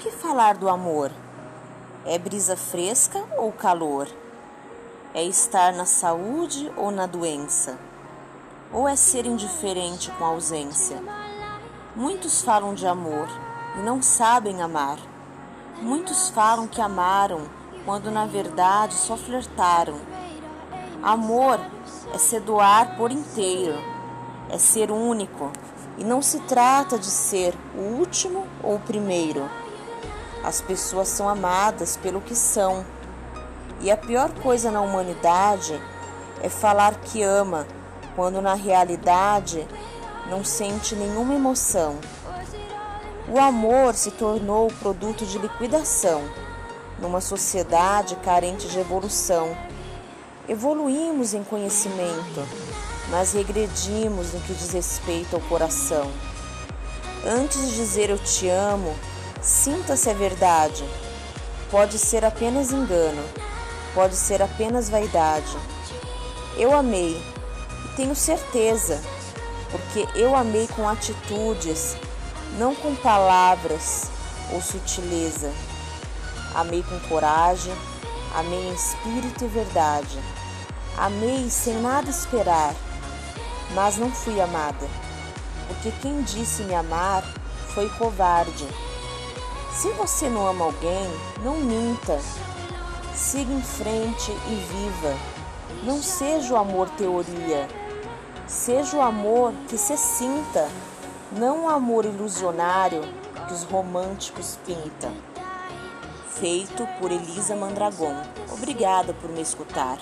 que falar do amor? É brisa fresca ou calor? É estar na saúde ou na doença? Ou é ser indiferente com a ausência? Muitos falam de amor e não sabem amar. Muitos falam que amaram quando na verdade só flertaram. Amor é se doar por inteiro, é ser único e não se trata de ser o último ou o primeiro. As pessoas são amadas pelo que são. E a pior coisa na humanidade é falar que ama, quando na realidade não sente nenhuma emoção. O amor se tornou produto de liquidação numa sociedade carente de evolução. Evoluímos em conhecimento, mas regredimos no que diz respeito ao coração. Antes de dizer eu te amo, sinta-se a verdade. Pode ser apenas engano, pode ser apenas vaidade. Eu amei e tenho certeza, porque eu amei com atitudes, não com palavras ou sutileza. Amei com coragem, amei em espírito e verdade. Amei sem nada esperar, mas não fui amada, porque quem disse me amar foi covarde. Se você não ama alguém, não minta. Siga em frente e viva. Não seja o amor teoria. Seja o amor que se sinta, não o amor ilusionário que os românticos pintam feito por Elisa Mandragon. Obrigada por me escutar.